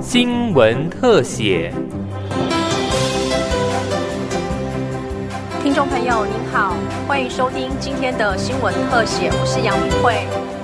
新闻特写。听众朋友您好，欢迎收听今天的新闻特写，我是杨明慧。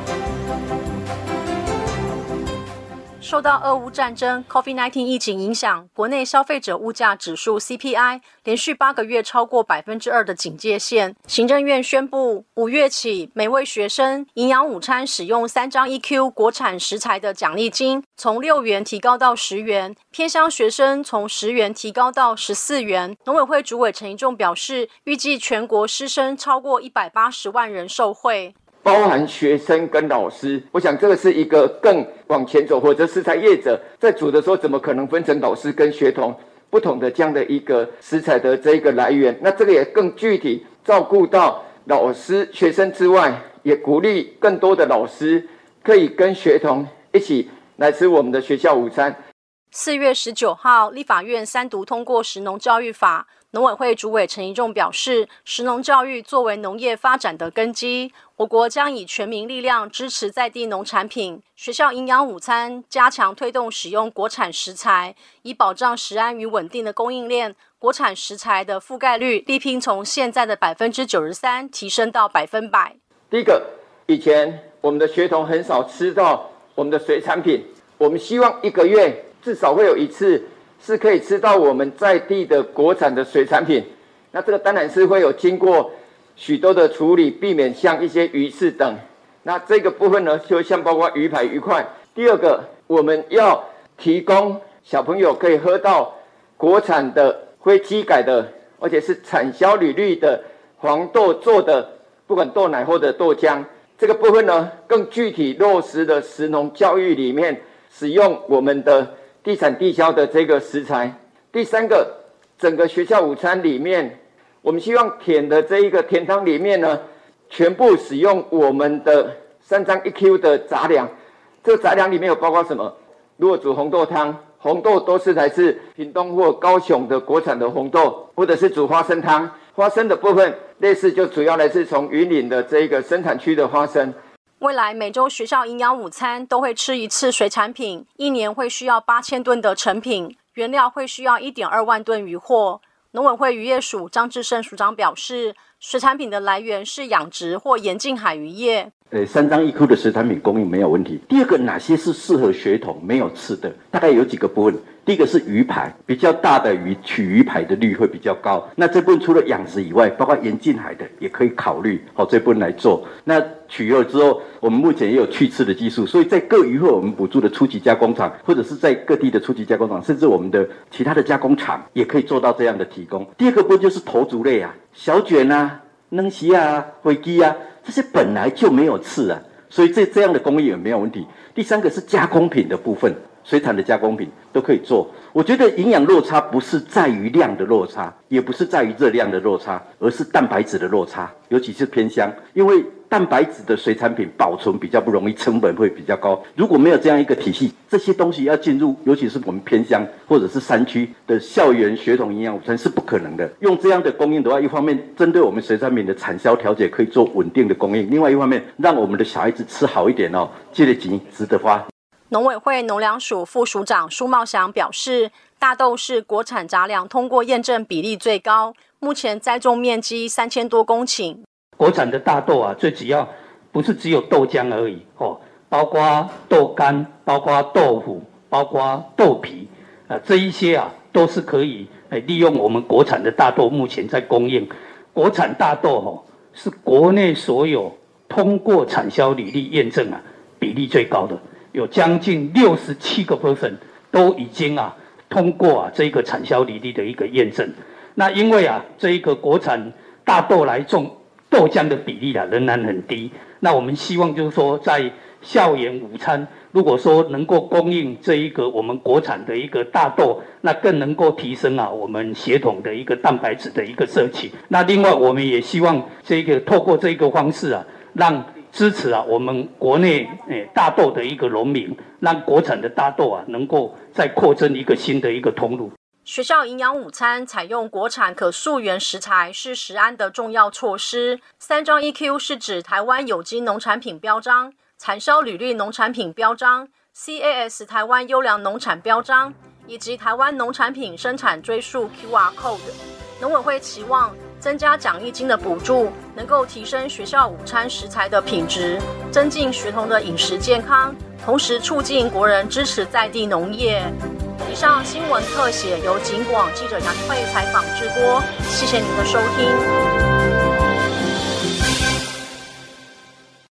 受到俄乌战争、COVID-19 疫情影响，国内消费者物价指数 CPI 连续八个月超过百分之二的警戒线。行政院宣布，五月起，每位学生营养午餐使用三张 EQ 国产食材的奖励金，从六元提高到十元；偏乡学生从十元提高到十四元。农委会主委陈一仲表示，预计全国师生超过一百八十万人受惠。包含学生跟老师，我想这个是一个更往前走，或者食材业者在煮的时候，怎么可能分成老师跟学童不同的这样的一个食材的这一个来源？那这个也更具体照顾到老师、学生之外，也鼓励更多的老师可以跟学童一起来吃我们的学校午餐。四月十九号，立法院三读通过《食农教育法》。农委会主委陈一仲表示，食农教育作为农业发展的根基，我国将以全民力量支持在地农产品。学校营养午餐加强推动使用国产食材，以保障食安与稳定的供应链。国产食材的覆盖率力拼从现在的百分之九十三提升到百分百。第一个，以前我们的学童很少吃到我们的水产品，我们希望一个月至少会有一次。是可以吃到我们在地的国产的水产品，那这个当然是会有经过许多的处理，避免像一些鱼刺等。那这个部分呢，就像包括鱼排、鱼块。第二个，我们要提供小朋友可以喝到国产的非机改的，而且是产销履历的黄豆做的，不管豆奶或者豆浆。这个部分呢，更具体落实的食农教育里面，使用我们的。地产地销的这个食材，第三个，整个学校午餐里面，我们希望甜的这一个甜汤里面呢，全部使用我们的三张一 Q 的杂粮。这个杂粮里面有包括什么？如果煮红豆汤，红豆都是来自屏东或高雄的国产的红豆，或者是煮花生汤，花生的部分类似就主要来自从云岭的这一个生产区的花生。未来每周学校营养午餐都会吃一次水产品，一年会需要八千吨的成品，原料会需要一点二万吨渔获。农委会渔业署张志胜署长表示，水产品的来源是养殖或沿近海渔业。呃，三张一库的水产品供应没有问题。第二个，哪些是适合血统没有刺的？大概有几个部分。第一个是鱼排，比较大的鱼取鱼排的率会比较高。那这部分除了养殖以外，包括沿近海的也可以考虑，好这部分来做。那取肉之后，我们目前也有去刺的技术，所以在各渔会我们补助的初级加工厂，或者是在各地的初级加工厂，甚至我们的其他的加工厂，也可以做到这样的提供。第二个部分就是头足类啊，小卷啊、嫩席啊、灰机啊，这些本来就没有刺啊，所以这这样的工艺也没有问题。第三个是加工品的部分。水产的加工品都可以做。我觉得营养落差不是在于量的落差，也不是在于热量的落差，而是蛋白质的落差，尤其是偏乡，因为蛋白质的水产品保存比较不容易，成本会比较高。如果没有这样一个体系，这些东西要进入，尤其是我们偏乡或者是山区的校园血统营养午餐是不可能的。用这样的供应的话，一方面针对我们水产品的产销调节可以做稳定的供应，另外一方面让我们的小孩子吃好一点哦，这个钱值得花。农委会农粮署副署长苏茂祥表示，大豆是国产杂粮，通过验证比例最高，目前栽种面积三千多公顷。国产的大豆啊，最主要不是只有豆浆而已哦，包括豆干、包括豆腐、包括豆皮啊，这一些啊都是可以诶利用我们国产的大豆，目前在供应。国产大豆哦，是国内所有通过产销履历验证啊比例最高的。有将近六十七个 percent 都已经啊通过啊这个产销履历的一个验证。那因为啊这一个国产大豆来种豆浆的比例啊仍然很低。那我们希望就是说在校园午餐，如果说能够供应这一个我们国产的一个大豆，那更能够提升啊我们血统的一个蛋白质的一个摄取。那另外我们也希望这个透过这个方式啊让。支持啊，我们国内诶大豆的一个农民，让国产的大豆啊能够再扩增一个新的一个通路。学校营养午餐采用国产可溯源食材是食安的重要措施。三张 EQ 是指台湾有机农产品标章，产销履历农产品标章、CAS 台湾优良农产标章以及台湾农产品生产追溯 QR code。农委会期望增加奖励金的补助，能够提升学校午餐食材的品质，增进学童的饮食健康，同时促进国人支持在地农业。以上新闻特写由警广记者杨慧采访直播，谢谢您的收听。